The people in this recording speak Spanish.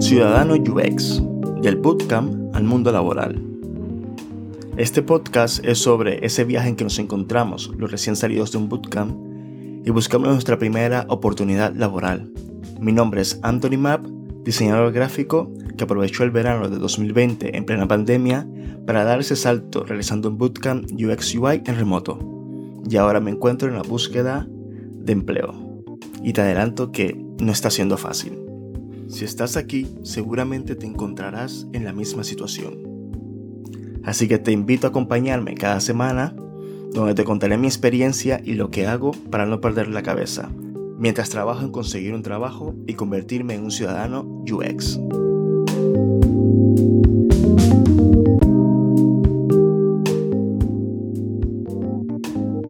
Ciudadano UX, del bootcamp al mundo laboral. Este podcast es sobre ese viaje en que nos encontramos los recién salidos de un bootcamp y buscamos nuestra primera oportunidad laboral. Mi nombre es Anthony Mapp, diseñador gráfico que aprovechó el verano de 2020 en plena pandemia para dar ese salto realizando un bootcamp UX UI en remoto. Y ahora me encuentro en la búsqueda de empleo. Y te adelanto que no está siendo fácil. Si estás aquí, seguramente te encontrarás en la misma situación. Así que te invito a acompañarme cada semana, donde te contaré mi experiencia y lo que hago para no perder la cabeza, mientras trabajo en conseguir un trabajo y convertirme en un ciudadano UX.